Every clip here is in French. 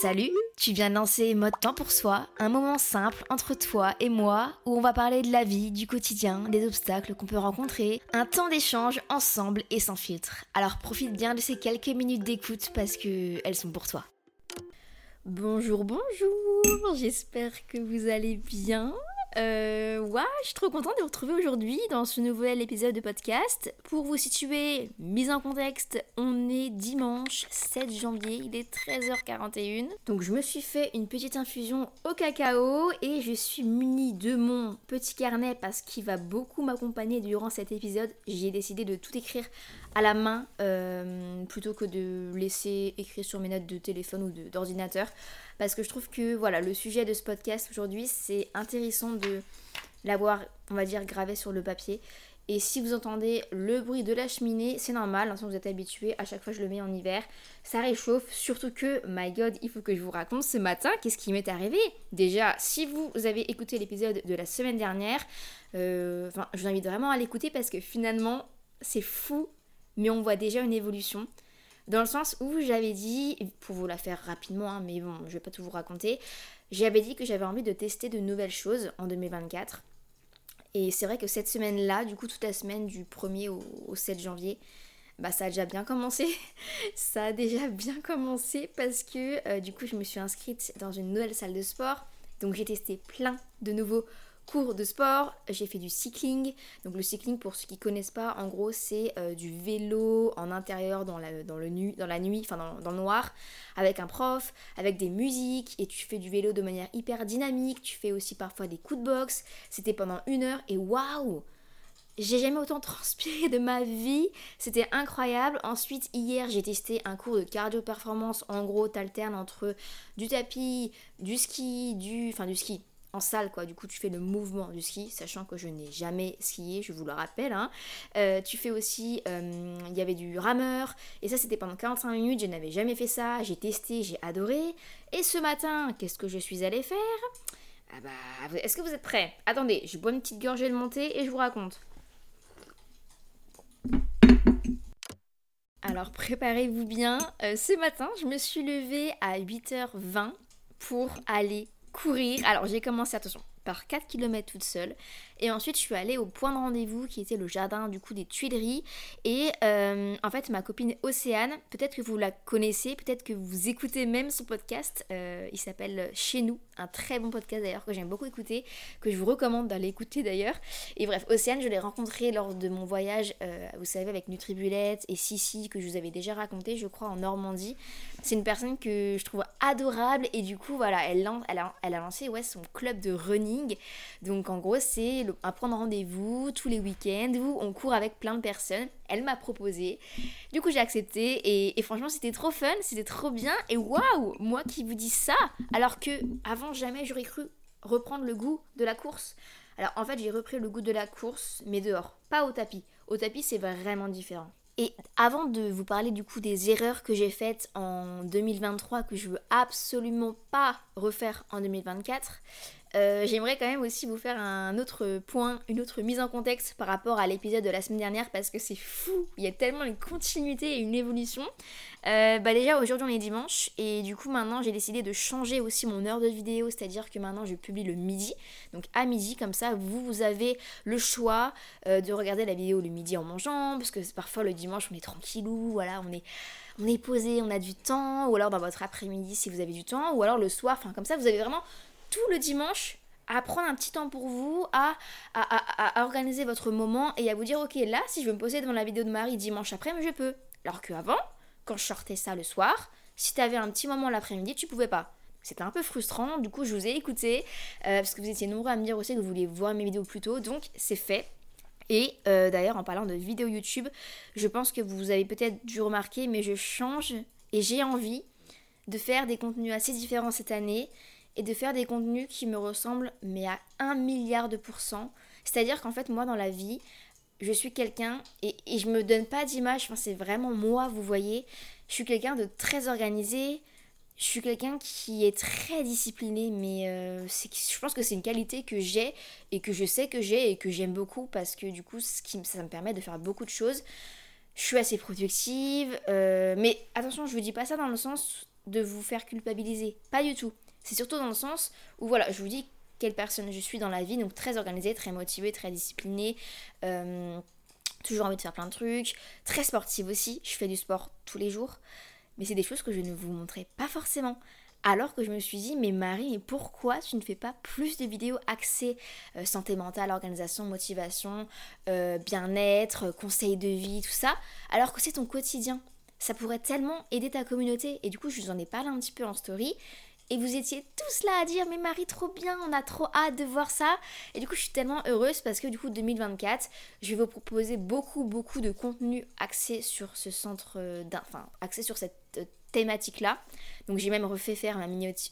Salut, tu viens de lancer Mode Temps pour Soi, un moment simple entre toi et moi où on va parler de la vie, du quotidien, des obstacles qu'on peut rencontrer, un temps d'échange ensemble et sans filtre. Alors profite bien de ces quelques minutes d'écoute parce que elles sont pour toi. Bonjour, bonjour, j'espère que vous allez bien. Euh, ouais, je suis trop contente de vous retrouver aujourd'hui dans ce nouvel épisode de podcast. Pour vous situer, mise en contexte, on est dimanche 7 janvier, il est 13h41. Donc je me suis fait une petite infusion au cacao et je suis munie de mon petit carnet parce qu'il va beaucoup m'accompagner durant cet épisode. J'ai décidé de tout écrire à la main euh, plutôt que de laisser écrire sur mes notes de téléphone ou d'ordinateur. Parce que je trouve que voilà le sujet de ce podcast aujourd'hui c'est intéressant de l'avoir on va dire gravé sur le papier. Et si vous entendez le bruit de la cheminée, c'est normal, hein, si vous êtes habitué, à chaque fois je le mets en hiver, ça réchauffe, surtout que, my god, il faut que je vous raconte ce matin qu'est-ce qui m'est arrivé. Déjà, si vous avez écouté l'épisode de la semaine dernière, euh, je vous invite vraiment à l'écouter parce que finalement, c'est fou, mais on voit déjà une évolution. Dans le sens où j'avais dit, pour vous la faire rapidement, hein, mais bon, je vais pas tout vous raconter, j'avais dit que j'avais envie de tester de nouvelles choses en 2024. Et c'est vrai que cette semaine-là, du coup toute la semaine du 1er au, 7 janvier, bah ça a déjà bien commencé. ça a déjà bien commencé parce que euh, du coup je me suis inscrite dans une nouvelle salle de sport. Donc j'ai testé plein de nouveaux cours de sport, j'ai fait du cycling. Donc le cycling, pour ceux qui connaissent pas, en gros c'est euh, du vélo en intérieur dans la, dans le nu, dans la nuit, enfin dans, le noir, avec un prof, avec des musiques, et tu fais du vélo de manière hyper dynamique. Tu fais aussi parfois des coups de boxe. C'était pendant une heure et waouh j'ai jamais autant transpiré de ma vie, c'était incroyable. Ensuite, hier, j'ai testé un cours de cardio performance. En gros, t'alternes entre du tapis, du ski, du. Enfin, du ski, en salle quoi. Du coup tu fais le mouvement du ski sachant que je n'ai jamais skié je vous le rappelle hein. euh, tu fais aussi euh, il y avait du rameur et ça c'était pendant 45 minutes je n'avais jamais fait ça j'ai testé j'ai adoré. Et ce matin qu'est-ce que je suis allée faire? Ah bah est-ce que vous êtes prêts? Attendez je bois une petite gorgée de montée et je vous raconte. Alors préparez-vous bien. Euh, ce matin, je me suis levée à 8h20 pour aller Alors j'ai commencé, attention, par 4 km toute seule. Et ensuite, je suis allée au point de rendez-vous qui était le jardin du coup des Tuileries. Et euh, en fait, ma copine Océane, peut-être que vous la connaissez, peut-être que vous écoutez même son podcast. Euh, il s'appelle Chez nous, un très bon podcast d'ailleurs que j'aime beaucoup écouter, que je vous recommande d'aller écouter d'ailleurs. Et bref, Océane, je l'ai rencontrée lors de mon voyage, euh, vous savez, avec Nutribulette et Sissi, que je vous avais déjà raconté, je crois, en Normandie. C'est une personne que je trouve adorable et du coup, voilà, elle, a, elle a lancé ouais, son club de running. Donc en gros, c'est à prendre rendez-vous tous les week-ends où on court avec plein de personnes. Elle m'a proposé. Du coup, j'ai accepté et, franchement, c'était trop fun, c'était trop bien. Et waouh, moi qui vous dis ça, alors que avant jamais j'aurais cru reprendre le goût de la course. Alors en fait, j'ai repris le goût de la course, mais dehors, pas au tapis. Au tapis, c'est vraiment différent. Et avant de vous parler du coup des erreurs que j'ai faites en 2023 que je veux absolument pas refaire en 2024, euh, j'aimerais quand même aussi vous faire un autre point, une autre mise en contexte par rapport à l'épisode de la semaine dernière parce que c'est fou, il y a tellement une continuité et une évolution. Euh, bah déjà aujourd'hui on est dimanche et du coup maintenant j'ai décidé de changer aussi mon heure de vidéo, c'est-à-dire que maintenant je publie le midi, donc à midi comme ça vous, vous avez le choix euh, de regarder la vidéo le midi en mangeant parce que parfois le dimanche on est tranquillou, voilà on est on est posé, on a du temps, ou alors dans votre après-midi si vous avez du temps, ou alors le soir, enfin comme ça vous avez vraiment tout le dimanche à prendre un petit temps pour vous, à, à, organiser votre moment et à vous dire ok là si je veux me poser devant la vidéo de Marie dimanche après, mais je peux. Alors qu'avant, quand je sortais ça le soir, si tu avais un petit moment l'après-midi, tu pouvais pas. C'était un peu frustrant, du coup je vous ai écouté, euh, parce que vous étiez nombreux à me dire aussi que vous vouliez voir mes vidéos plus tôt, donc c'est fait. Et euh, d'ailleurs en parlant de vidéos YouTube, je pense que vous avez peut-être dû remarquer, mais je change et j'ai envie de faire des contenus assez différents cette année et de faire des contenus qui me ressemblent mais à un milliard de pourcents. C'est-à-dire qu'en fait moi dans la vie, je suis quelqu'un et, et je me donne pas d'image, enfin, c'est vraiment moi, vous voyez. Je suis quelqu'un de très organisé, je suis quelqu'un qui est très discipliné, mais euh, je pense que c'est une qualité que j'ai et que je sais que j'ai et que j'aime beaucoup parce que du coup ce qui, ça me permet de faire beaucoup de choses. Je suis assez productive, euh, mais attention, je vous dis pas ça dans le sens de vous faire culpabiliser, pas du tout. C'est surtout dans le sens où, voilà, je vous dis quelle personne je suis dans la vie, donc très organisée, très motivée, très disciplinée, euh, toujours envie de faire plein de trucs, très sportive aussi, je fais du sport tous les jours, mais c'est des choses que je ne vous montrais pas forcément. Alors que je me suis dit, mais Marie, pourquoi tu ne fais pas plus de vidéos axées euh, santé mentale, organisation, motivation, euh, bien-être, conseils de vie, tout ça, alors que c'est ton quotidien? Ça pourrait tellement aider ta communauté. Et du coup, je vous en ai parlé un petit peu en story. Et vous étiez tous là à dire mais Marie trop bien, on a trop hâte de voir ça. Et du coup je suis tellement heureuse parce que du coup 2024, je vais vous proposer beaucoup beaucoup de contenu axé sur ce centre, euh, enfin axé sur cette euh, thématique là. Donc j'ai même refait faire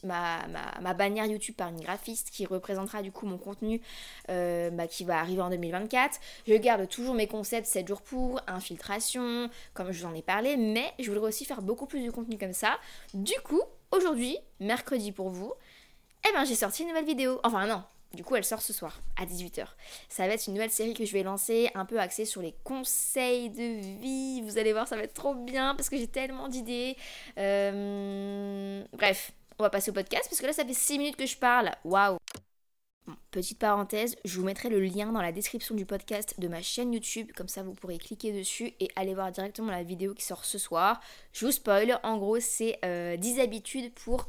ma, ma, bannière YouTube par une graphiste qui représentera du coup mon contenu euh, bah, qui va arriver en 2024. Je garde toujours mes concepts 7 jours pour, infiltration, comme je vous en ai parlé, mais je voudrais aussi faire beaucoup plus de contenu comme ça. Du coup, aujourd'hui, mercredi pour vous, eh ben j'ai sorti une nouvelle vidéo. Enfin non, du coup elle sort ce soir à 18h. Ça va être une nouvelle série que je vais lancer, un peu axée sur les conseils de vie. Vous allez voir, ça va être trop bien parce que j'ai tellement d'idées. Euh, bref, on va passer au podcast parce que là ça fait 6 minutes que je parle. Waouh Petite parenthèse, je vous mettrai le lien dans la description du podcast de ma chaîne YouTube, comme ça vous pourrez cliquer dessus et aller voir directement la vidéo qui sort ce soir. Je vous spoil, en gros c'est 10 euh, habitudes pour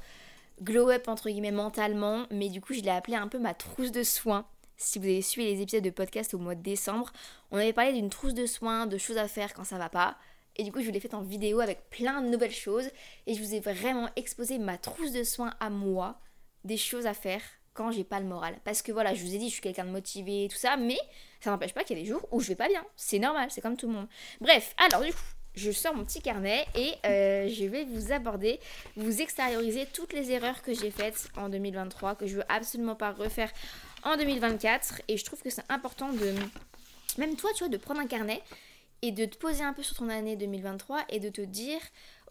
glow up entre guillemets mentalement, mais du coup je l'ai appelé un peu ma trousse de soins. Si vous avez suivi les épisodes de podcast au mois de décembre, on avait parlé d'une trousse de soins, de choses à faire quand ça va pas. Et du coup, je vous l'ai fait en vidéo avec plein de nouvelles choses. Et je vous ai vraiment exposé ma trousse de soins à moi, des choses à faire quand j'ai pas le moral. Parce que voilà, je vous ai dit, je suis quelqu'un de motivé et tout ça, mais ça n'empêche pas qu'il y a des jours où je vais pas bien. C'est normal, c'est comme tout le monde. Bref, alors du coup, je sors mon petit carnet et euh, je vais vous aborder, vous extérioriser toutes les erreurs que j'ai faites en 2023, que je veux absolument pas refaire en 2024. Et je trouve que c'est important de, même toi, tu vois, de prendre un carnet et de te poser un peu sur ton année 2023 et de te dire,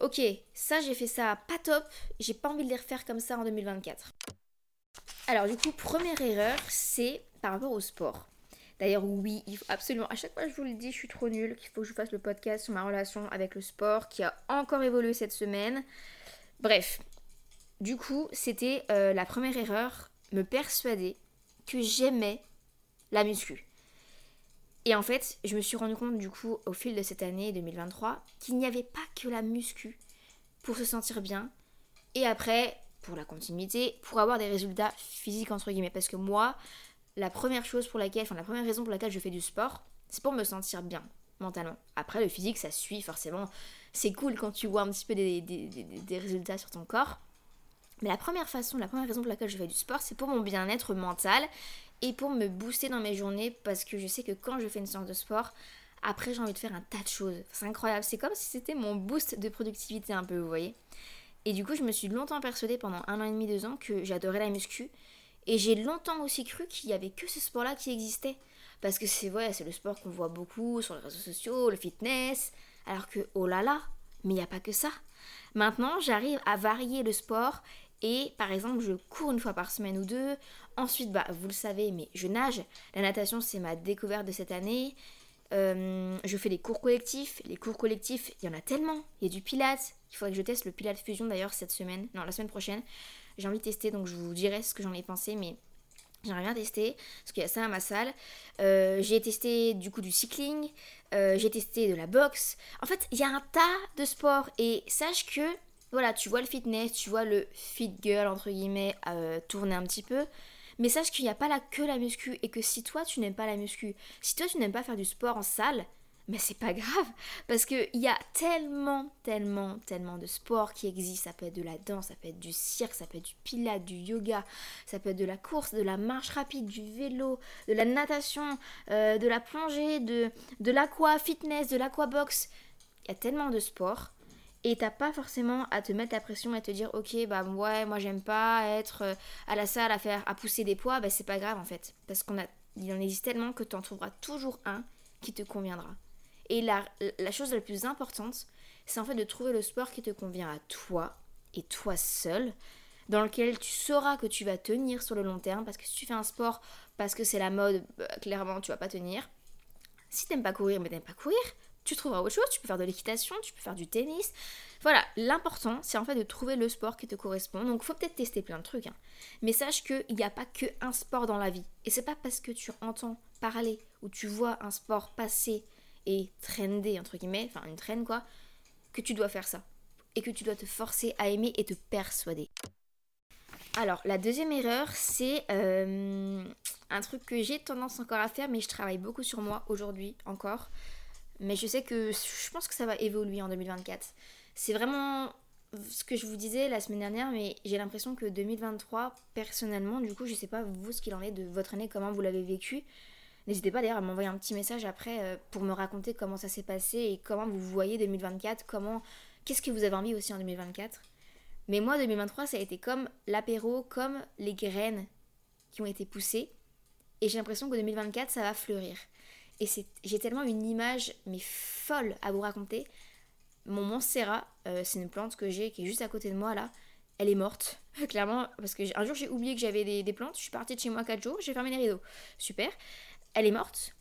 ok, ça j'ai fait ça pas top, j'ai pas envie de les refaire comme ça en 2024. Alors du coup, première erreur, c'est par rapport au sport. D'ailleurs, oui, absolument, à chaque fois je vous le dis, je suis trop nulle, qu'il faut que je fasse le podcast sur ma relation avec le sport, qui a encore évolué cette semaine. Bref, du coup, c'était euh, la première erreur, me persuader que j'aimais la muscu. Et en fait, je me suis rendu compte du coup au fil de cette année 2023 qu'il n'y avait pas que la muscu pour se sentir bien. Et après, pour la continuité, pour avoir des résultats physiques entre guillemets. Parce que moi, la première chose pour laquelle, enfin la première raison pour laquelle je fais du sport, c'est pour me sentir bien mentalement. Après, le physique, ça suit forcément. C'est cool quand tu vois un petit peu des, des, résultats sur ton corps. Mais la première façon, la première raison pour laquelle je fais du sport, c'est pour mon bien-être mental et pour me booster dans mes journées parce que je sais que quand je fais une séance de sport, après j'ai envie de faire un tas de choses. C'est incroyable. C'est comme si c'était mon boost de productivité un peu, vous voyez. Et du coup, je me suis longtemps persuadée pendant un an et demi, deux ans que j'adorais la muscu. Et j'ai longtemps aussi cru qu'il y avait que ce sport-là qui existait. Parce que c'est ouais, c'est le sport qu'on voit beaucoup sur les réseaux sociaux, le fitness. Alors que, oh là là, mais il n'y a pas que ça. Maintenant, j'arrive à varier le sport Et par exemple, je cours une fois par semaine ou deux. Ensuite, bah, vous le savez, mais je nage. La natation, c'est ma découverte de cette année. Euh, je fais des cours collectifs. Les cours collectifs, il y en a tellement. Il y a du Pilates. Il faudrait que je teste le Pilates Fusion d'ailleurs cette semaine. Non, la semaine prochaine. J'ai envie de tester, donc je vous dirai ce que j'en ai pensé. Mais J'aimerais bien tester, parce qu'il y a ça à ma salle. Euh, j'ai testé du coup du cycling, euh, j'ai testé de la boxe. En fait, il y a un tas de sports et sache que, voilà, tu vois le fitness, tu vois le fit girl, entre guillemets, euh, tourner un petit peu. Mais sache qu'il n'y a pas là que la muscu et que si toi tu n'aimes pas la muscu, si toi tu n'aimes pas faire du sport en salle, mais c'est pas grave parce qu'il y a tellement, tellement, tellement de sports qui existent. Ça peut être de la danse, ça peut être du cirque, ça peut être du pilates, du yoga, ça peut être de la course, de la marche rapide, du vélo, de la natation, euh, de la plongée, de, de l'aqua fitness, de l'aquabox. Il y a tellement de sports et t'as pas forcément à te mettre la pression et te dire ok bah ouais moi j'aime pas être euh, à la salle à faire à pousser des poids bah c'est pas grave en fait parce qu'on a il en existe tellement que tu en trouveras toujours un qui te conviendra et la, chose la plus importante, c'est en fait de trouver le sport qui te convient à toi et toi seul, dans lequel tu sauras que tu vas tenir sur le long terme, parce que si tu fais un sport parce que c'est la mode, bah, clairement tu vas pas tenir. Si t'aimes pas courir, mais t'aimes pas courir, tu trouveras autre chose, tu peux faire de l'équitation, tu peux faire du tennis. Voilà, l'important, c'est en fait de trouver le sport qui te correspond. Donc, faut peut-être tester plein de trucs. Hein. Mais sache qu'il n'y a pas que un sport dans la vie. Et c'est pas parce que tu entends parler ou tu vois un sport passer et trendy, entre guillemets, enfin une traîne quoi, que tu dois faire ça. Et que tu dois te forcer à aimer et te persuader. Alors, la deuxième erreur, c'est euh, un truc que j'ai tendance encore à faire, mais je travaille beaucoup sur moi aujourd'hui encore. Mais je sais que je pense que ça va évoluer en 2024. C'est vraiment ce que je vous disais la semaine dernière, mais j'ai l'impression que 2023, personnellement, du coup, je sais pas vous ce qu'il en est de votre année, comment vous l'avez vécu. N'hésitez pas d'ailleurs à m'envoyer un petit message après euh, pour me raconter comment ça s'est passé et comment vous voyez 2024, comment qu'est-ce que vous avez envie aussi en 2024. Mais moi 2023 ça a été comme l'apéro, comme les graines qui ont été poussées et j'ai l'impression que 2024 ça va fleurir. Et j'ai tellement une image mais folle à vous raconter. Mon Monstera, euh, c'est une plante que j'ai qui est juste à côté de moi là. Elle est morte, clairement, parce que un jour j'ai oublié que j'avais des, des, plantes. Je suis partie de chez moi 4 jours, j'ai fermé les rideaux. Super elle est morte,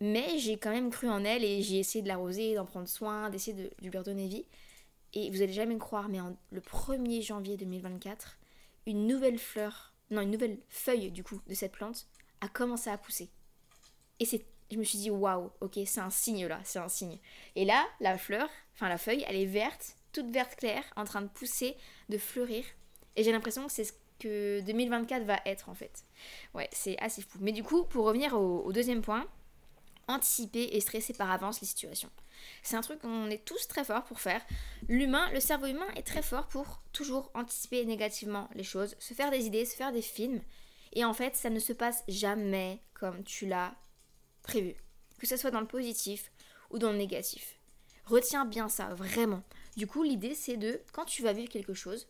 mais j'ai quand même cru en elle et j'ai essayé de l'arroser, d'en prendre soin, d'essayer de, lui redonner vie. Et vous allez jamais me croire, mais le 1er janvier 2024, une nouvelle fleur, non, une nouvelle feuille du coup de cette plante a commencé à pousser. Et c'est, je me suis dit, waouh, ok, c'est un signe là, c'est un signe. Et là, la fleur, enfin la feuille, elle est verte, toute verte claire, en train de pousser, de fleurir. Et j'ai l'impression que c'est ce que 2024 va être en fait. Ouais, c'est assez fou. Mais du coup, pour revenir au, deuxième point, anticiper et stresser par avance les situations. C'est un truc qu'on est tous très forts pour faire. L'humain, le cerveau humain est très fort pour toujours anticiper négativement les choses, se faire des idées, se faire des films. Et en fait, ça ne se passe jamais comme tu l'as prévu. Que ce soit dans le positif ou dans le négatif. Retiens bien ça, vraiment. Du coup, l'idée, c'est de, quand tu vas vivre quelque chose,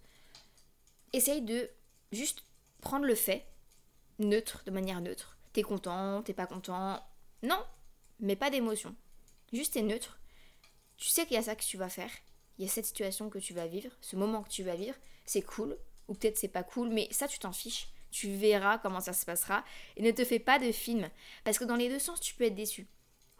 essaye de juste prendre le fait, neutre, de manière neutre. T'es content, t'es pas content. Non, mais pas d'émotion. Juste t'es neutre. Tu sais qu'il y a ça que tu vas faire. Il y a cette situation que tu vas vivre, ce moment que tu vas vivre. C'est cool, ou peut-être c'est pas cool, mais ça tu t'en fiches. Tu verras comment ça se passera. Et ne te fais pas de film. Parce que dans les deux sens, tu peux être déçu.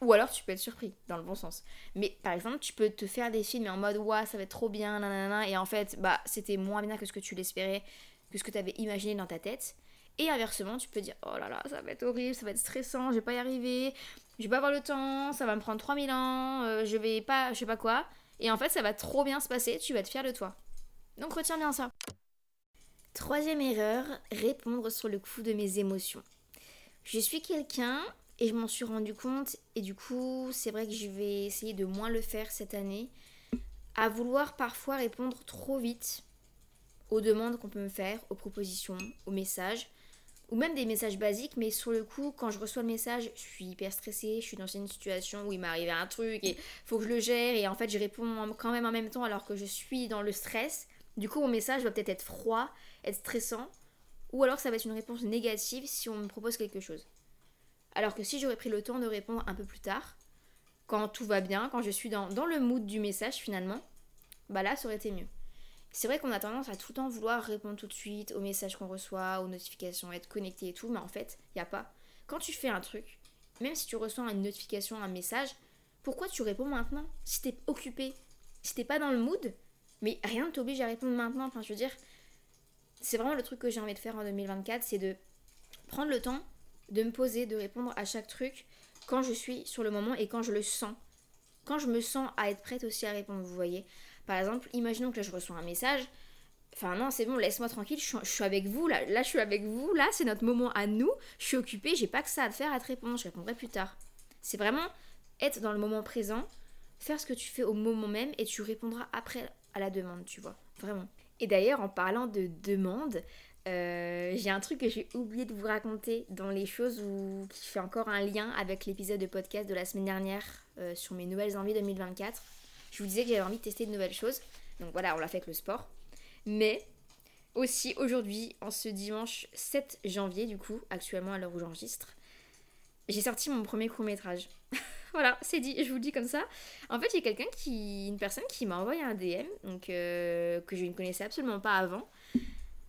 Ou alors tu peux être surpris, dans le bon sens. Mais par exemple, tu peux te faire des films en mode Ouah, ça va être trop bien, nanana, et en fait, bah, c'était moins bien que ce que tu l'espérais que ce que tu avais imaginé dans ta tête. Et inversement, tu peux dire Oh là là, ça va être horrible, ça va être stressant, je vais pas y arriver, je vais pas avoir le temps, ça va me prendre 3000 ans, euh, je vais pas, je sais pas quoi. Et en fait, ça va trop bien se passer, tu vas être fier de toi. Donc retiens bien ça. Troisième erreur, répondre sur le coup de mes émotions. Je suis quelqu'un et je m'en suis rendu compte et du coup, c'est vrai que je vais essayer de moins le faire cette année, à vouloir parfois répondre trop vite aux demandes qu'on peut me faire, aux propositions, aux messages, ou même des messages basiques, mais sur le coup, quand je reçois le message, je suis hyper stressée, je suis dans une situation où il m'est arrivé un truc et faut que je le gère, et en fait, je réponds quand même en même temps alors que je suis dans le stress. Du coup, mon message va peut-être être froid, être stressant, ou alors ça va être une réponse négative si on me propose quelque chose. Alors que si j'aurais pris le temps de répondre un peu plus tard, quand tout va bien, quand je suis dans, dans le mood du message finalement, bah là, ça aurait été mieux. C'est vrai qu'on a tendance à tout le temps vouloir répondre tout de suite aux messages qu'on reçoit, aux notifications, être connecté et tout, mais en fait, il n'y a pas. Quand tu fais un truc, même si tu reçois une notification, un message, pourquoi tu réponds maintenant? Si t'es occupé, si t'es pas dans le mood, mais rien ne t'oblige à répondre maintenant. Enfin, je veux dire, c'est vraiment le truc que j'ai envie de faire en 2024, c'est de prendre le temps de me poser, de répondre à chaque truc quand je suis sur le moment et quand je le sens. Quand je me sens à être prête aussi à répondre, vous voyez. Par exemple, imaginons que là je reçois un message. Enfin non, c'est bon, laisse-moi tranquille, je suis, avec vous, là, là je suis avec vous, là c'est notre moment à nous, je suis occupée, j'ai pas que ça à faire, à te répondre, je répondrai plus tard. C'est vraiment être dans le moment présent, faire ce que tu fais au moment même et tu répondras après à la demande, tu vois, vraiment. Et d'ailleurs, en parlant de demande, euh, j'ai un truc que j'ai oublié de vous raconter dans les choses où, qui fait encore un lien avec l'épisode de podcast de la semaine dernière euh, sur mes nouvelles envies 2024. Je vous disais que j'avais envie de tester de nouvelles choses. Donc voilà, on l'a fait avec le sport. Mais aussi aujourd'hui, en ce dimanche 7 janvier, du coup, actuellement à l'heure où j'enregistre, j'ai sorti mon premier court métrage. voilà, c'est dit, je vous le dis comme ça. En fait, il y a quelqu'un qui, une personne qui m'a envoyé un DM, donc euh, que je ne connaissais absolument pas avant.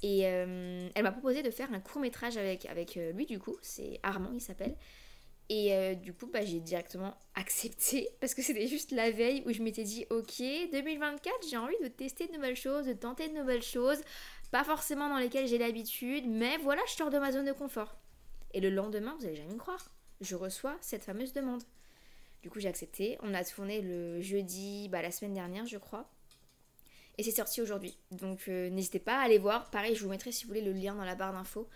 Et euh, elle m'a proposé de faire un court métrage avec, avec euh, lui, du coup, c'est Armand, il s'appelle. Et du coup, bah, j'ai directement accepté parce que c'était juste la veille où je m'étais dit, ok, 2024, j'ai envie de tester de nouvelles choses, de tenter de nouvelles choses, pas forcément dans lesquelles j'ai l'habitude, mais voilà, je sors de ma zone de confort. Et le lendemain, vous allez jamais me croire, je reçois cette fameuse demande. Du coup, j'ai accepté. On a tourné le jeudi, bah, la semaine dernière, je crois. Et c'est sorti aujourd'hui. Donc euh, n'hésitez pas à aller voir. Pareil, je vous mettrai si vous voulez le lien dans la barre d'infos.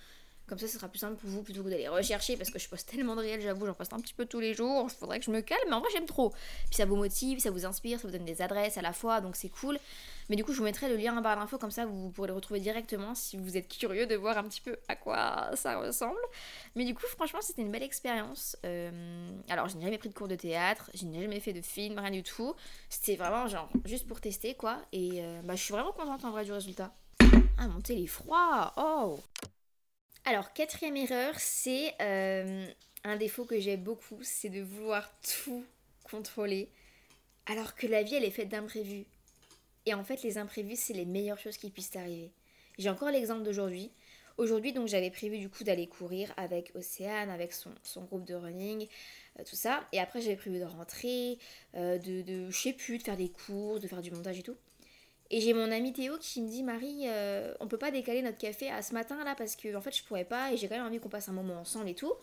Comme ça, ce sera plus simple pour vous plutôt que d'aller rechercher parce que je poste tellement de réels, j'avoue, j'en poste un petit peu tous les jours. Il faudrait que je me calme, mais en vrai, j'aime trop. Puis ça vous motive, ça vous inspire, ça vous donne des adresses à la fois, donc c'est cool. Mais du coup, je vous mettrai le lien en barre d'infos, comme ça vous pourrez le retrouver directement si vous êtes curieux de voir un petit peu à quoi ça ressemble. Mais du coup, franchement, c'était une belle expérience. Euh, alors, je n'ai jamais pris de cours de théâtre, je n'ai jamais fait de film, rien du tout. C'était vraiment genre juste pour tester quoi. Et euh, bah, je suis vraiment contente en vrai du résultat. Ah, mon télé froid Oh Alors, quatrième erreur, c'est euh, un défaut que j'ai beaucoup, c'est de vouloir tout contrôler. Alors que la vie, elle est faite d'imprévus. Et en fait, les imprévus, c'est les meilleures choses qui puissent arriver. J'ai encore l'exemple d'aujourd'hui. Aujourd'hui, donc, j'avais prévu du coup d'aller courir avec Océane, avec son, groupe de running, euh, tout ça. Et après, j'avais prévu de rentrer, euh, de, de, je sais plus, de faire des cours, de faire du montage et tout. Et j'ai mon ami Théo qui me dit Marie, euh, on peut pas décaler notre café à ce matin là parce que en fait je pourrais pas et j'ai quand même envie qu'on passe un moment ensemble et tout.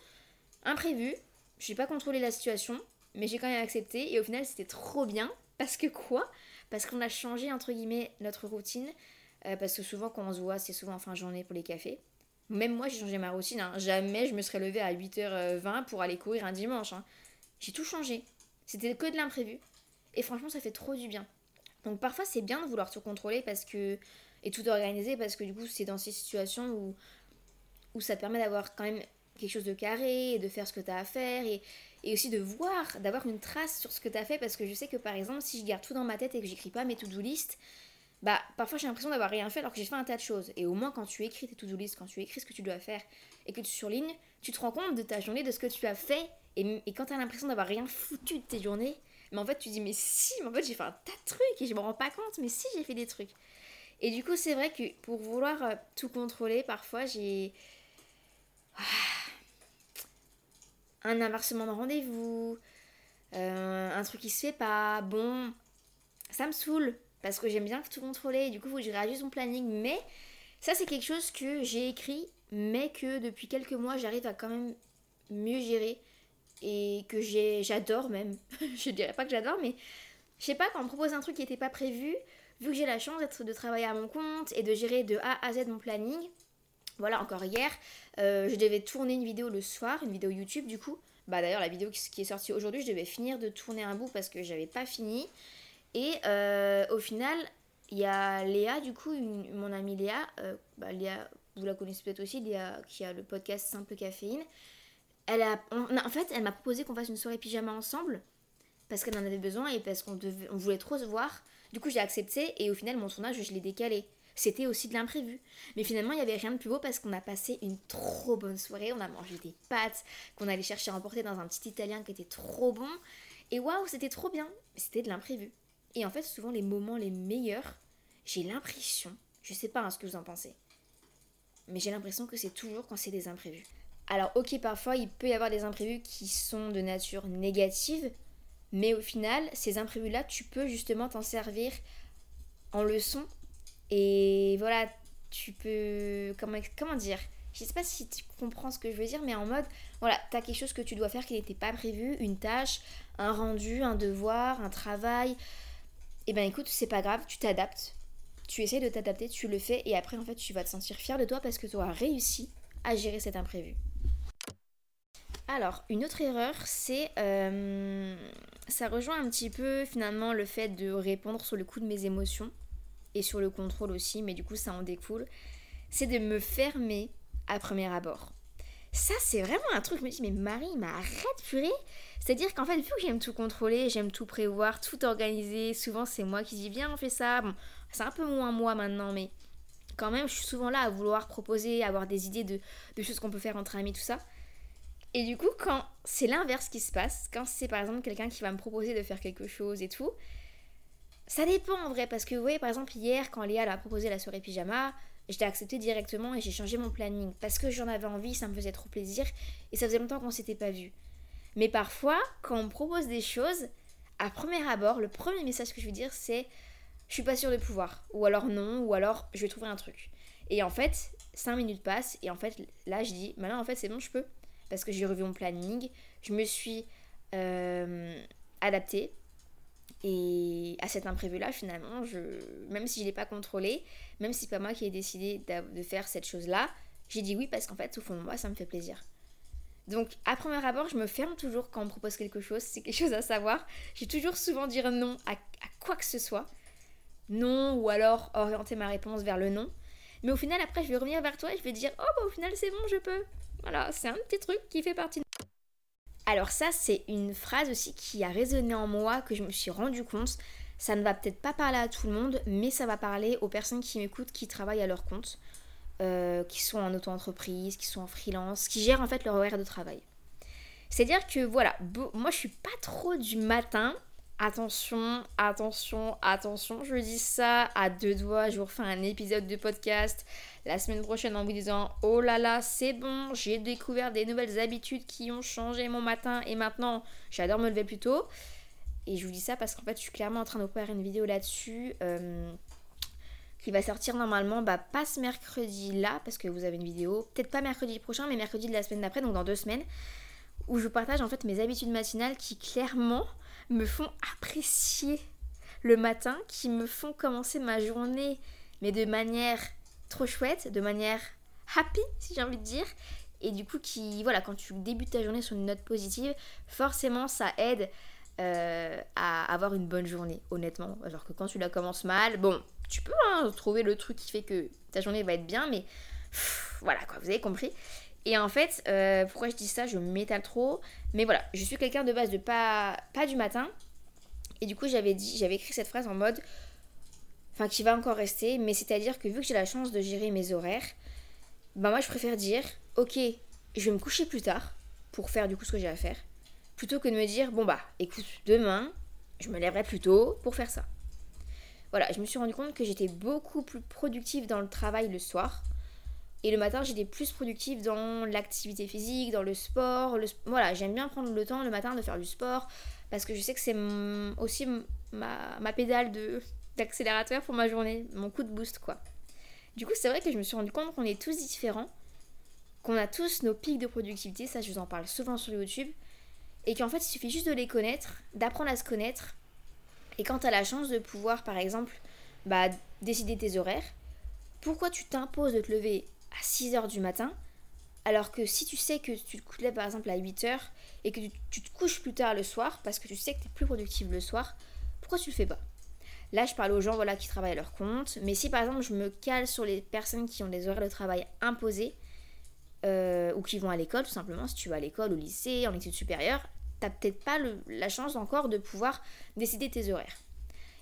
Imprévu, je n'ai pas contrôlé la situation, mais j'ai quand même accepté et au final c'était trop bien parce que quoi? Parce qu'on a changé entre guillemets notre routine. Euh, parce que souvent quand on se voit, c'est souvent en fin de journée pour les cafés. Même moi j'ai changé ma routine. Hein. Jamais je me serais levée à 8h20 pour aller courir un dimanche. Hein. J'ai tout changé. C'était que de l'imprévu. Et franchement ça fait trop du bien. Donc parfois c'est bien de vouloir tout contrôler parce que et tout organiser parce que du coup c'est dans ces situations où, où ça te permet d'avoir quand même quelque chose de carré et de faire ce que tu as à faire et, et aussi de voir, d'avoir une trace sur ce que tu as fait parce que je sais que par exemple si je garde tout dans ma tête et que j'écris pas mes to-do list, bah parfois j'ai l'impression d'avoir rien fait alors que j'ai fait un tas de choses. Et au moins quand tu écris tes to-do list, quand tu écris ce que tu dois faire et que tu surlignes, tu te rends compte de ta journée, de ce que tu as fait et, et quand tu as l'impression d'avoir rien foutu de tes journées, mais en fait tu dis mais si, mais en fait j'ai fait un tas de trucs et je me rends pas compte, mais si j'ai fait des trucs. Et du coup c'est vrai que pour vouloir euh, tout contrôler, parfois j'ai... Ah, un inversement de rendez-vous, euh, un truc qui se fait pas, bon, ça me saoule parce que j'aime bien tout contrôler, du coup, faut que je réagisse mon planning, mais ça, c'est quelque chose que j'ai écrit, mais que depuis quelques mois, j'arrive à quand même mieux gérer et que j'adore même. je dirais pas que j'adore, mais je sais pas, quand on me propose un truc qui n'était pas prévu, vu que j'ai la chance d'être de travailler à mon compte et de gérer de A à Z mon planning, voilà, encore hier, euh, je devais tourner une vidéo le soir, une vidéo YouTube du coup. Bah d'ailleurs, la vidéo qui est sortie aujourd'hui, je devais finir de tourner un bout parce que j'avais pas fini. Et euh, au final, il y a Léa, du coup, mon amie Léa, euh, bah, Léa, vous la connaissez peut-être aussi, Léa qui a le podcast Simple Caféine. Elle a, en fait, elle m'a proposé qu'on fasse une soirée pyjama ensemble parce qu'elle en avait besoin et parce qu'on on voulait trop se voir. Du coup, j'ai accepté et au final, mon tournage, je l'ai décalé. C'était aussi de l'imprévu. Mais finalement, il n'y avait rien de plus beau parce qu'on a passé une trop bonne soirée. On a mangé des pâtes qu'on allait chercher à emporter dans un petit italien qui était trop bon. Et waouh, c'était trop bien. C'était de l'imprévu. Et en fait, souvent, les moments les meilleurs, j'ai l'impression, je sais pas hein, ce que vous en pensez, mais j'ai l'impression que c'est toujours quand c'est des imprévus. Alors ok, parfois il peut y avoir des imprévus qui sont de nature négative, mais au final, ces imprévus-là, tu peux justement t'en servir en leçon. Et voilà, tu peux... Comment, comment dire? Je sais pas si tu comprends ce que je veux dire, mais en mode, voilà, tu as quelque chose que tu dois faire qui n'était pas prévu, une tâche, un rendu, un devoir, un travail. Et eh ben écoute, c'est pas grave, tu t'adaptes. Tu essaies de t'adapter, tu le fais, et après, en fait, tu vas te sentir fier de toi parce que tu auras réussi à gérer cet imprévu. Alors, une autre erreur, c'est... Euh, ça rejoint un petit peu finalement le fait de répondre sur le coup de mes émotions et sur le contrôle aussi, mais du coup ça en découle. C'est de me fermer à premier abord. Ça, c'est vraiment un truc, je me dis, mais Marie, mais arrête, purée C'est-à-dire qu'en fait, vu que j'aime tout contrôler, j'aime tout prévoir, tout organiser, souvent c'est moi qui dis, viens, on fait ça. Bon, c'est un peu moins moi maintenant, mais quand même, je suis souvent là à vouloir proposer, avoir des idées de, de choses qu'on peut faire entre amis, tout ça. Et du coup, quand c'est l'inverse qui se passe, quand c'est par exemple quelqu'un qui va me proposer de faire quelque chose et tout, ça dépend en vrai, parce que vous voyez, par exemple, hier, quand Léa a proposé la soirée pyjama, je l'ai accepté directement et j'ai changé mon planning parce que j'en avais envie, ça me faisait trop plaisir et ça faisait longtemps qu'on s'était pas vu. Mais parfois, quand on me propose des choses, à premier abord, le premier message que je veux dire, c'est je suis pas sûre de pouvoir, ou alors non, ou alors je vais trouver un truc. Et en fait, 5 minutes passent et en fait, là, je dis maintenant, en fait, c'est bon, je peux parce que j'ai revu mon planning, je me suis euh, adaptée. Et à cet imprévu-là, finalement, même si je ne l'ai pas contrôlé, même si c'est pas moi qui ai décidé de faire cette chose-là, j'ai dit oui parce qu'en fait, au fond de moi, ça me fait plaisir. Donc, à premier abord, je me ferme toujours quand on me propose quelque chose. C'est quelque chose à savoir. J'ai toujours souvent dire non à, quoi que ce soit. Non, ou alors orienter ma réponse vers le non. Mais au final, après, je vais revenir vers toi et je vais dire Oh, bah, au final, c'est bon, je peux. Voilà, c'est un petit truc qui fait partie de... Alors ça, c'est une phrase aussi qui a résonné en moi, que je me suis rendu compte. Ça ne va peut-être pas parler à tout le monde, mais ça va parler aux personnes qui m'écoutent, qui travaillent à leur compte, euh, qui sont en auto-entreprise, qui sont en freelance, qui gèrent en fait leur horaire de travail. C'est-à-dire que voilà, moi je suis pas trop du matin. Attention, attention, attention, je dis ça à deux doigts. Je vous refais un épisode de podcast la semaine prochaine en vous disant Oh là là, c'est bon, j'ai découvert des nouvelles habitudes qui ont changé mon matin et maintenant j'adore me lever plus tôt. Et je vous dis ça parce qu'en fait, je suis clairement en train de faire une vidéo là-dessus. Euh, qui va sortir normalement, bah, pas ce mercredi là, parce que vous avez une vidéo, peut-être pas mercredi prochain, mais mercredi de la semaine d'après, donc dans deux semaines, où je vous partage en fait mes habitudes matinales qui clairement me font apprécier le matin, qui me font commencer ma journée, mais de manière trop chouette, de manière happy, si j'ai envie de dire. Et du coup, qui, voilà, quand tu débutes ta journée sur une note positive, forcément, ça aide euh, à avoir une bonne journée, honnêtement. Alors que quand tu la commences mal, bon, tu peux hein, trouver le truc qui fait que ta journée va être bien, mais voilà, quoi, vous avez compris. Et en fait, euh, pourquoi je dis ça Je m'étale trop. Mais voilà, je suis quelqu'un de base de pas, pas du matin. Et du coup, j'avais dit, j'avais écrit cette phrase en mode enfin qui va encore rester, mais c'est-à-dire que vu que j'ai la chance de gérer mes horaires, bah moi je préfère dire ok, je vais me coucher plus tard pour faire du coup ce que j'ai à faire, plutôt que de me dire bon bah écoute, demain je me lèverai plus tôt pour faire ça. Voilà, je me suis rendu compte que j'étais beaucoup plus productive dans le travail le soir. Et le matin, j'étais plus productive dans l'activité physique, dans le sport. Voilà, j'aime bien prendre le temps le matin de faire du sport parce que je sais que c'est aussi ma, pédale d'accélérateur pour ma journée, mon coup de boost quoi. Du coup, c'est vrai que je me suis rendu compte qu'on est tous différents, qu'on a tous nos pics de productivité, ça je vous en parle souvent sur YouTube, et qu'en fait il suffit juste de les connaître, d'apprendre à se connaître, et quand tu as la chance de pouvoir par exemple bah, décider tes horaires, pourquoi tu t'imposes de te lever à 6h du matin alors que si tu sais que tu te lèves par exemple à 8h et que tu, te couches plus tard le soir parce que tu sais que tu es plus productive le soir, pourquoi tu le fais pas? Là, je parle aux gens voilà, qui travaillent à leur compte. Mais si par exemple, je me cale sur les personnes qui ont des horaires de travail imposés, euh, ou qui vont à l'école, tout simplement, si tu vas à l'école, au lycée, en études supérieures, t'as peut-être pas la chance encore de pouvoir décider tes horaires.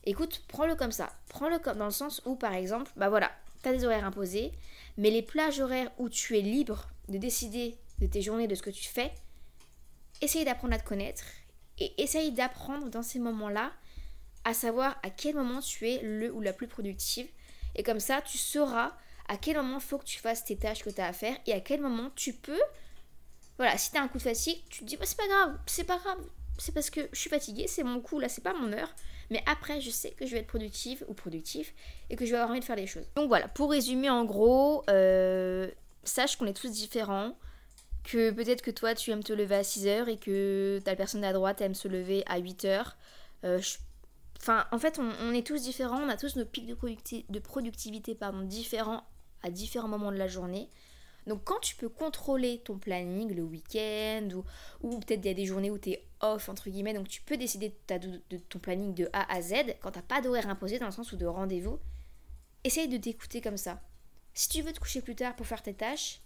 Écoute, prends-le comme ça. Prends-le comme dans le sens où, par exemple, bah voilà, t'as des horaires imposés, mais les plages horaires où tu es libre de décider de tes journées, de ce que tu fais, essaye d'apprendre à te connaître et essaye d'apprendre dans ces moments-là à savoir à quel moment tu es le ou la plus productive. Et comme ça, tu sauras à quel moment il faut que tu fasses tes tâches que tu as à faire et à quel moment tu peux. Voilà, si tu as un coup de fatigue, tu te dis, bah, c'est pas grave, c'est pas grave, c'est parce que je suis fatiguée, c'est mon coup, là, c'est pas mon heure. Mais après, je sais que je vais être productive ou productif et que je vais avoir envie de faire les choses. Donc voilà, pour résumer en gros, euh, sache qu'on est tous différents. Que peut-être que toi, tu aimes te lever à 6h et que ta personne à droite aime se lever à 8h. Euh, enfin, en fait, on, est tous différents, on a tous nos pics de, productivité différents à différents moments de la journée. Donc quand tu peux contrôler ton planning le week-end ou, peut-être il y a des journées où tu es off entre guillemets, donc tu peux décider de, ton planning de A à Z quand t'as pas d'horaire imposé dans le sens où de rendez-vous, essaye de t'écouter comme ça. Si tu veux te coucher plus tard pour faire tes tâches,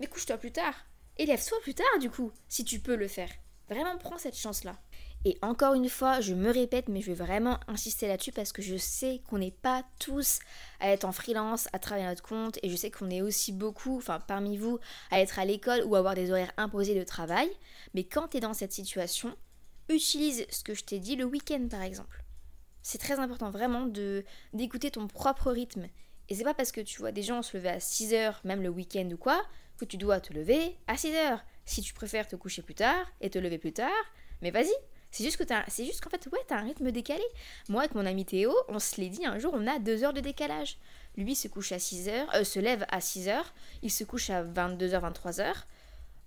mais couche-toi plus tard. Et lève-toi plus tard du coup, si tu peux le faire. Vraiment prends cette chance-là. Et encore une fois, je me répète, mais je vais vraiment insister là-dessus parce que je sais qu'on n'est pas tous à être en freelance, à travailler notre compte, et je sais qu'on est aussi beaucoup, enfin parmi vous, à être à l'école ou avoir des horaires imposés de travail. Mais quand tu es dans cette situation, utilise ce que je t'ai dit le week-end par exemple. C'est très important vraiment de d'écouter ton propre rythme. Et c'est pas parce que tu vois des gens se lever à 6 heures, même le week-end ou quoi, que tu dois te lever à 6 heures. Si tu préfères te coucher plus tard et te lever plus tard, mais vas-y, c'est juste que c'est juste qu'en fait, ouais, t'as un rythme décalé. Moi, avec mon ami Théo, on se l'est dit un jour, on a deux heures de décalage. Lui se couche à 6 heures, euh, se lève à 6 heures, il se couche à 22h, 23h.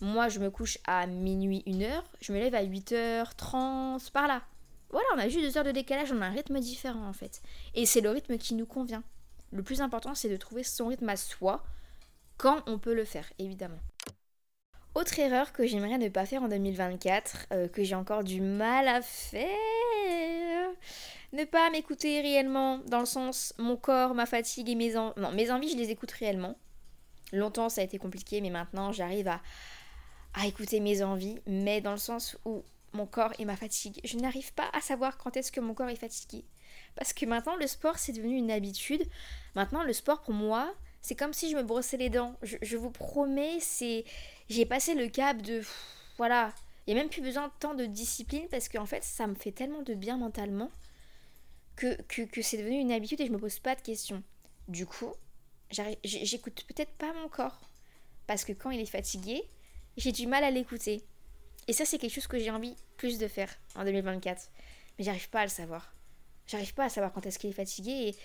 Moi, je me couche à minuit, 1 heure, je me lève à 8h30, par là. Voilà, on a juste deux heures de décalage, on a un rythme différent en fait. Et c'est le rythme qui nous convient. Le plus important, c'est de trouver son rythme à soi quand on peut le faire, évidemment. Autre erreur que j'aimerais ne pas faire en 2024, euh, que j'ai encore du mal à faire, ne pas m'écouter réellement, dans le sens mon corps, ma fatigue et mes envies. Non, mes envies, je les écoute réellement. Longtemps, ça a été compliqué, mais maintenant, j'arrive à, à écouter mes envies, mais dans le sens où mon corps et ma fatigue. Je n'arrive pas à savoir quand est-ce que mon corps est fatigué. Parce que maintenant, le sport, c'est devenu une habitude. Maintenant, le sport, pour moi, c'est comme si je me brossais les dents. Je, vous promets, c'est. J'ai passé le cap de. Voilà. Il n'y a même plus besoin de tant de discipline parce qu'en fait, ça me fait tellement de bien mentalement que, que, c'est devenu une habitude et je me pose pas de questions. Du coup, j'écoute peut-être pas mon corps. Parce que quand il est fatigué, j'ai du mal à l'écouter. Et ça, c'est quelque chose que j'ai envie plus de faire en 2024. Mais j'arrive pas à le savoir. J'arrive pas à savoir quand est-ce qu'il est fatigué.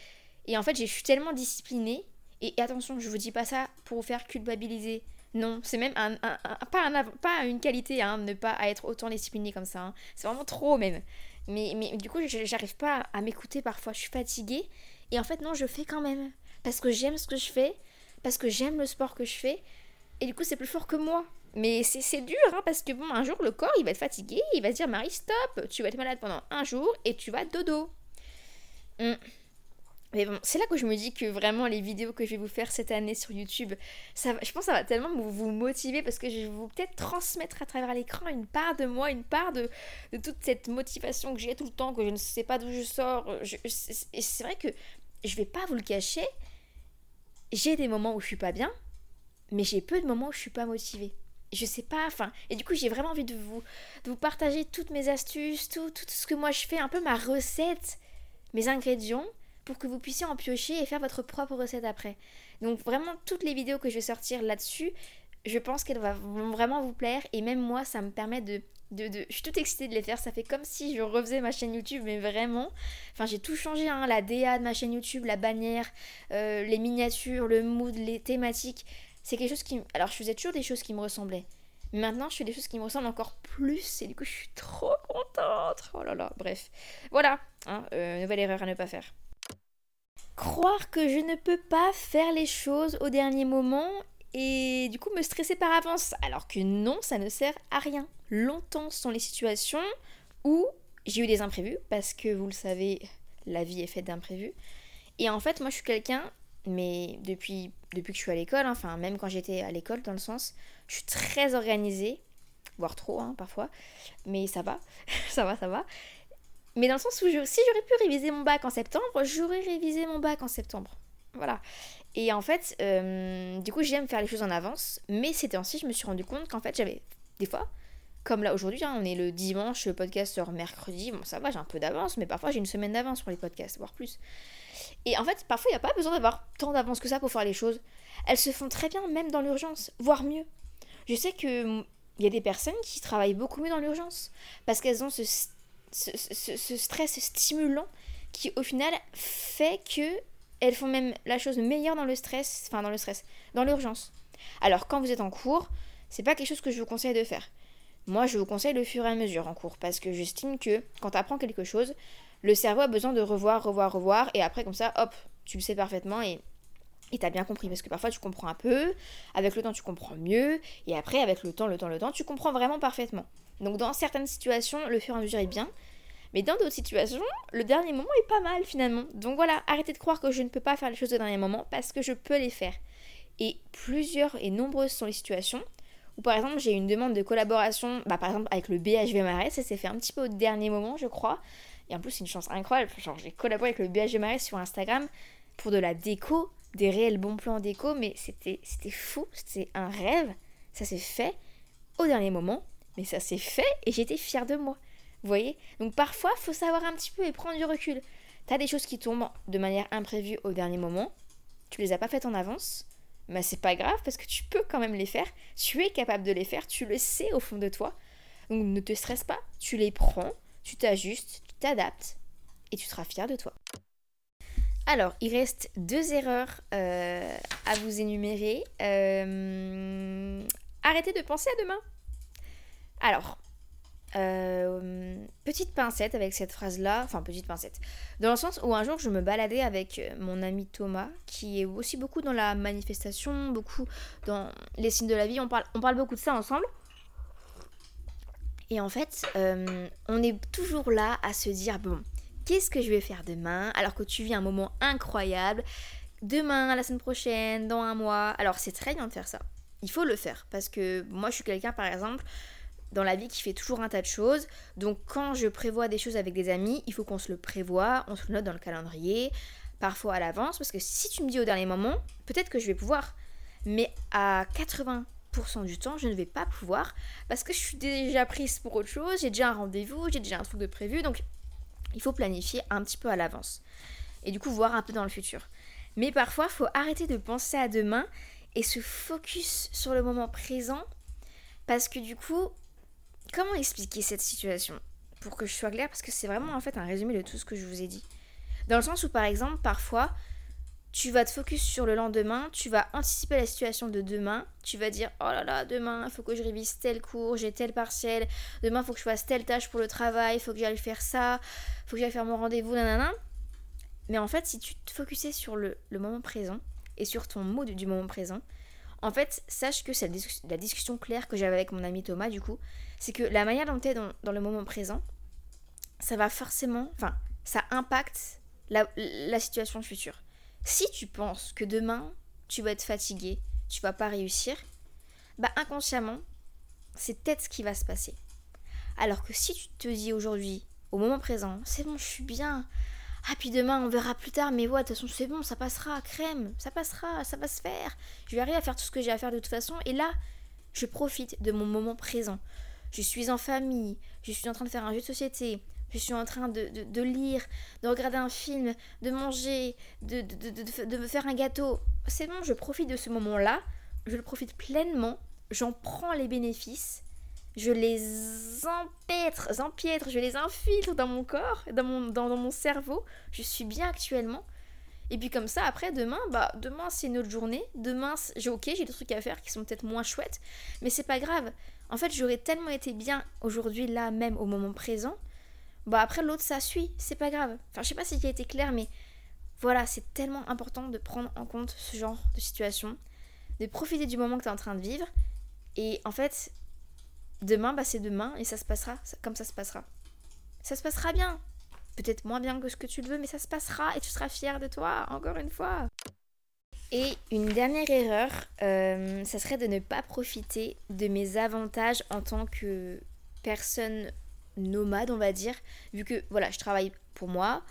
Et en fait, je suis tellement disciplinée et, attention, je vous dis pas ça pour vous faire culpabiliser. Non, c'est même un, pas, pas une qualité, hein, ne pas être autant discipliné comme ça. Hein. C'est vraiment trop même. Mais, du coup, j'arrive pas à m'écouter parfois. Je suis fatiguée. Et en fait, non, je fais quand même. Parce que j'aime ce que je fais. Parce que j'aime le sport que je fais. Et du coup, c'est plus fort que moi. Mais c'est dur, hein, parce que bon, un jour, le corps, il va être fatigué. Il va se dire, Marie, stop, tu vas être malade pendant un jour et tu vas dodo. Hum. Mais c'est là que je me dis que vraiment les vidéos que je vais vous faire cette année sur YouTube, je pense que ça va tellement vous, motiver parce que je vais vous peut-être transmettre à travers l'écran une part de moi, une part de, toute cette motivation que j'ai tout le temps, que je ne sais pas d'où je sors. c'est vrai que je vais pas vous le cacher, j'ai des moments où je suis pas bien, mais j'ai peu de moments où je suis pas motivée. Je sais pas, enfin, et du coup j'ai vraiment envie de vous, de vous partager toutes mes astuces, tout, tout ce que moi je fais, un peu ma recette, mes ingrédients pour que vous puissiez en piocher et faire votre propre recette après. Donc vraiment toutes les vidéos que je vais sortir là-dessus, je pense qu'elles vont vraiment vous plaire et même moi ça me permet de, Je suis toute excitée de les faire, ça fait comme si je refaisais ma chaîne YouTube mais vraiment. Enfin j'ai tout changé, hein, la DA de ma chaîne YouTube, la bannière, euh, les miniatures, le mood, les thématiques. C'est quelque chose qui... Alors je faisais toujours des choses qui me ressemblaient. Maintenant, je fais des choses qui me ressemblent encore plus et du coup, je suis trop contente. Oh là là, bref. Voilà, hein, euh, nouvelle erreur à ne pas faire croire que je ne peux pas faire les choses au dernier moment et du coup me stresser par avance. Alors que non, ça ne sert à rien. Longtemps sont les situations où j'ai eu des imprévus parce que vous le savez, la vie est faite d'imprévus. Et en fait, moi je suis quelqu'un, mais depuis, depuis que je suis à l'école, hein, enfin même quand j'étais à l'école dans le sens, je suis très organisée, voire trop hein, parfois, mais ça va, ça va, ça va. Mais dans le sens où si j'aurais pu réviser mon bac en septembre, j'aurais révisé mon bac en septembre. Voilà. Et en fait, euh, du coup, j'aime faire les choses en avance. Mais ces temps-ci, je me suis rendu compte qu'en fait, j'avais des fois, comme là aujourd'hui, hein, on est le dimanche, le podcast sort mercredi. Bon, ça va, j'ai un peu d'avance, mais parfois j'ai une semaine d'avance pour les podcasts, voire plus. Et en fait, parfois, il n'y a pas besoin d'avoir tant d'avance que ça pour faire les choses. Elles se font très bien, même dans l'urgence, voire mieux. Je sais que il y a des personnes qui travaillent beaucoup mieux dans l'urgence parce qu'elles ont ce, ce, stress stimulant qui, au final, fait que elles font même la chose meilleure dans le stress, enfin dans le stress, dans l'urgence. Alors quand vous êtes en cours, c'est pas quelque chose que je vous conseille de faire. Moi, je vous conseille le fur et à mesure en cours parce que j'estime que quand tu apprends quelque chose, le cerveau a besoin de revoir, revoir, revoir et après comme ça, hop, tu le sais parfaitement et et t'as bien compris parce que parfois tu comprends un peu, avec le temps tu comprends mieux, et après avec le temps, le temps, le temps, tu comprends vraiment parfaitement. Donc dans certaines situations, le fur et à mesure est bien, mais dans d'autres situations, le dernier moment est pas mal finalement. Donc voilà, arrêtez de croire que je ne peux pas faire les choses au dernier moment parce que je peux les faire. Et plusieurs et nombreuses sont les situations où par exemple j'ai une demande de collaboration, bah, par exemple avec le BHV Marais, ça s'est fait un petit peu au dernier moment je crois. Et en plus c'est une chance incroyable, genre j'ai collaboré avec le BHV Marais sur Instagram pour de la déco des réels bons plans déco, mais c'était fou, c'était un rêve. Ça s'est fait au dernier moment, mais ça s'est fait et j'étais fière de moi. Vous voyez? Donc parfois, faut savoir un petit peu et prendre du recul. T'as des choses qui tombent de manière imprévue au dernier moment, tu les as pas faites en avance, mais c'est pas grave parce que tu peux quand même les faire, tu es capable de les faire, tu le sais au fond de toi. Donc ne te stresse pas, tu les prends, tu t'ajustes, tu t'adaptes et tu seras fier de toi. Alors, il reste deux erreurs euh, à vous énumérer. Euh, arrêtez de penser à demain. Alors, euh, petite pincette avec cette phrase-là, enfin petite pincette, dans le sens où un jour je me baladais avec mon ami Thomas, qui est aussi beaucoup dans la manifestation, beaucoup dans les signes de la vie, on parle, on parle beaucoup de ça ensemble. Et en fait, on est toujours là à se dire, bon, qu'est-ce que je vais faire demain alors que tu vis un moment incroyable demain, la semaine prochaine, dans un mois. Alors c'est très bien de faire ça. Il faut le faire parce que moi je suis quelqu'un par exemple dans la vie qui fait toujours un tas de choses. Donc quand je prévois des choses avec des amis, il faut qu'on se le prévoit, on se le note dans le calendrier, parfois à l'avance parce que si tu me dis au dernier moment, peut-être que je vais pouvoir. Mais à 80% du temps, je ne vais pas pouvoir parce que je suis déjà prise pour autre chose, j'ai déjà un rendez-vous, j'ai déjà un truc de prévu. Donc il faut planifier un petit peu à l'avance. Et du coup, voir un peu dans le futur. Mais parfois, il faut arrêter de penser à demain et se focus sur le moment présent. Parce que du coup, comment expliquer cette situation Pour que je sois claire, parce que c'est vraiment en fait un résumé de tout ce que je vous ai dit. Dans le sens où, par exemple, parfois, tu vas te focus sur le lendemain, tu vas anticiper la situation de demain, tu vas dire oh là là, demain il faut que je révise tel cours, j'ai tel partiel, demain il faut que je fasse telle tâche pour le travail, il faut que j'aille faire ça, il faut que j'aille faire mon rendez-vous, nanana. Mais en fait, si tu te focusais sur le, moment présent et sur ton mode du moment présent, en fait, sache que c'est la, discussion claire que j'avais avec mon ami Thomas, du coup, c'est que la manière dont tu es dans, le moment présent, ça va forcément, enfin, ça impacte la, la situation future. Si tu penses que demain, tu vas être fatigué, tu vas pas réussir, bah inconsciemment, c'est peut-être ce qui va se passer. Alors que si tu te dis aujourd'hui, au moment présent, c'est bon, je suis bien. Ah, puis demain, on verra plus tard, mais ouais, de toute façon, c'est bon, ça passera, crème, ça passera, ça va se faire. Je vais arriver à faire tout ce que j'ai à faire de toute façon. Et là, je profite de mon moment présent. Je suis en famille, je suis en train de faire un jeu de société, je suis en train de, lire, de regarder un film, de manger, de, de, me faire un gâteau. C'est bon, je profite de ce moment-là, je le profite pleinement, j'en prends les bénéfices, je les empêtre, empiètre, je les infiltre dans mon corps, dans mon, dans, mon cerveau, je suis bien actuellement. Et puis comme ça, après, demain, bah demain c'est une autre journée. Demain, j'ai ok, j'ai des trucs à faire qui sont peut-être moins chouettes, mais c'est pas grave. En fait, j'aurais tellement été bien aujourd'hui, là même, au moment présent, bah après l'autre ça suit, c'est pas grave. Enfin je sais pas si j'ai été clair mais voilà, c'est tellement important de prendre en compte ce genre de situation, de profiter du moment que tu es en train de vivre et en fait demain bah c'est demain et ça se passera comme ça se passera. Ça se passera bien. Peut-être moins bien que ce que tu le veux mais ça se passera et tu seras fier de toi encore une fois. Et une dernière erreur, euh, ça serait de ne pas profiter de mes avantages en tant que personne nomade, on va dire, vu que voilà, je travaille pour moi,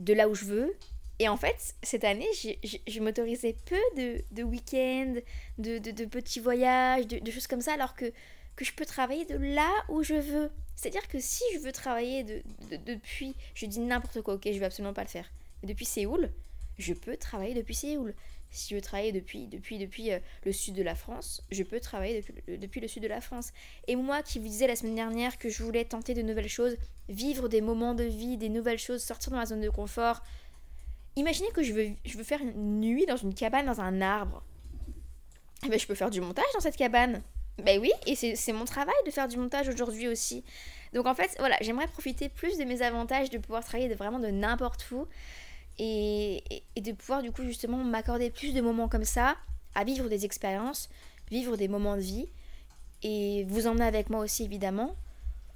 de là où je veux. Et en fait, cette année, je, m'autorisais peu de, de week-ends, de, de, petits voyages, de, choses comme ça, alors que que je peux travailler de là où je veux. C'est-à-dire que si je veux travailler de, depuis, je dis n'importe quoi, ok, je vais absolument pas le faire. Depuis Séoul, je peux travailler depuis Séoul. Si je veux travailler depuis, depuis, depuis euh, le sud de la France, je peux travailler depuis, depuis, le sud de la France. Et moi qui vous disais la semaine dernière que je voulais tenter de nouvelles choses, vivre des moments de vie, des nouvelles choses, sortir dans ma zone de confort, imaginez que je veux, je veux faire une nuit dans une cabane dans un arbre. Eh ben, je peux faire du montage dans cette cabane. Ben oui, et c'est mon travail de faire du montage aujourd'hui aussi. Donc en fait, voilà, j'aimerais profiter plus de mes avantages de pouvoir travailler de, vraiment de n'importe où et, de pouvoir du coup justement m'accorder plus de moments comme ça, à vivre des expériences, vivre des moments de vie et vous emmener avec moi aussi évidemment.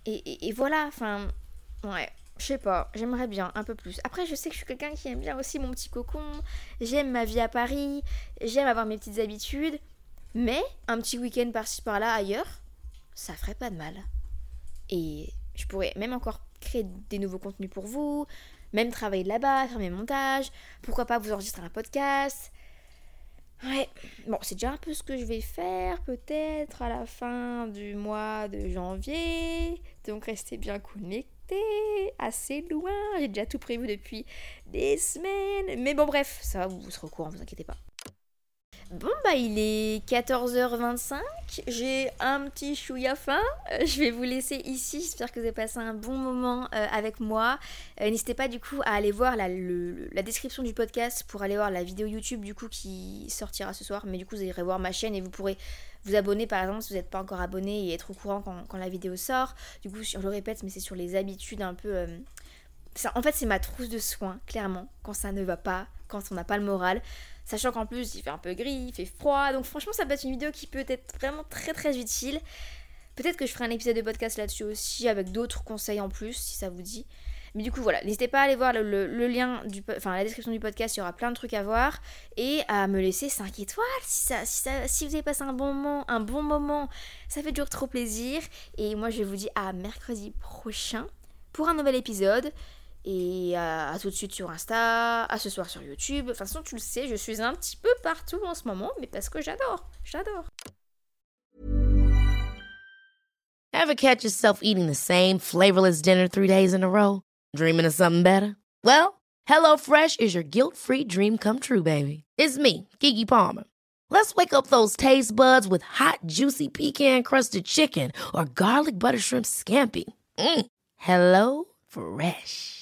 Et, et voilà, enfin, ouais, je sais pas, j'aimerais bien un peu plus. Après, je sais que je suis quelqu'un qui aime bien aussi mon petit cocon, j'aime ma vie à Paris, j'aime avoir mes petites habitudes. Mais un petit week-end par-ci par-là ailleurs, ça ferait pas de mal. Et je pourrais même encore créer des nouveaux contenus pour vous, même travailler là-bas, faire mes montages, pourquoi pas vous enregistrer un podcast. Ouais, bon, c'est déjà un peu ce que je vais faire peut-être à la fin du mois de janvier. Donc restez bien connectés, assez loin. J'ai déjà tout prévu depuis des semaines. Mais bon, bref, ça vous serez au courant, vous inquiétez pas. Bon bah il est 14h25, j'ai un petit chouïa faim, euh, je vais vous laisser ici, j'espère que vous avez passé un bon moment euh, avec moi. Euh, n'hésitez pas du coup à aller voir la, description du podcast pour aller voir la vidéo YouTube du coup qui sortira ce soir, mais du coup vous irez voir ma chaîne et vous pourrez vous abonner par exemple si vous n'êtes pas encore abonné et être au courant quand, la vidéo sort. Du coup je le répète mais c'est sur les habitudes un peu... En fait c'est ma trousse de soins, clairement, quand ça ne va pas, quand on n'a pas le moral. Sachant qu'en plus, il fait un peu gris, il fait froid. Donc franchement, ça peut être une vidéo qui peut être vraiment très très utile. Peut-être que je ferai un épisode de podcast là-dessus aussi, avec d'autres conseils en plus, si ça vous dit. Mais du coup, voilà, n'hésitez pas à aller voir le, lien, enfin la description du podcast, il y aura plein de trucs à voir. Et à me laisser 5 étoiles si vous avez passé un bon moment, un bon moment. Ça fait toujours trop plaisir. Et moi, je vous dis à mercredi prochain pour un nouvel épisode. Et à, tout de suite sur Insta, à ce soir sur YouTube. Toute façon, tu le sais, je suis un petit peu partout en ce moment, mais parce que j'adore, j'adore. Ever catch yourself eating the same flavorless dinner three days in a row? Dreaming of something better? Well, HelloFresh is your guilt-free dream come true, baby. It's me, Kiki Palmer. Let's wake up those taste buds with hot, juicy pecan-crusted chicken or garlic butter shrimp scampi. Mm. Hello Fresh.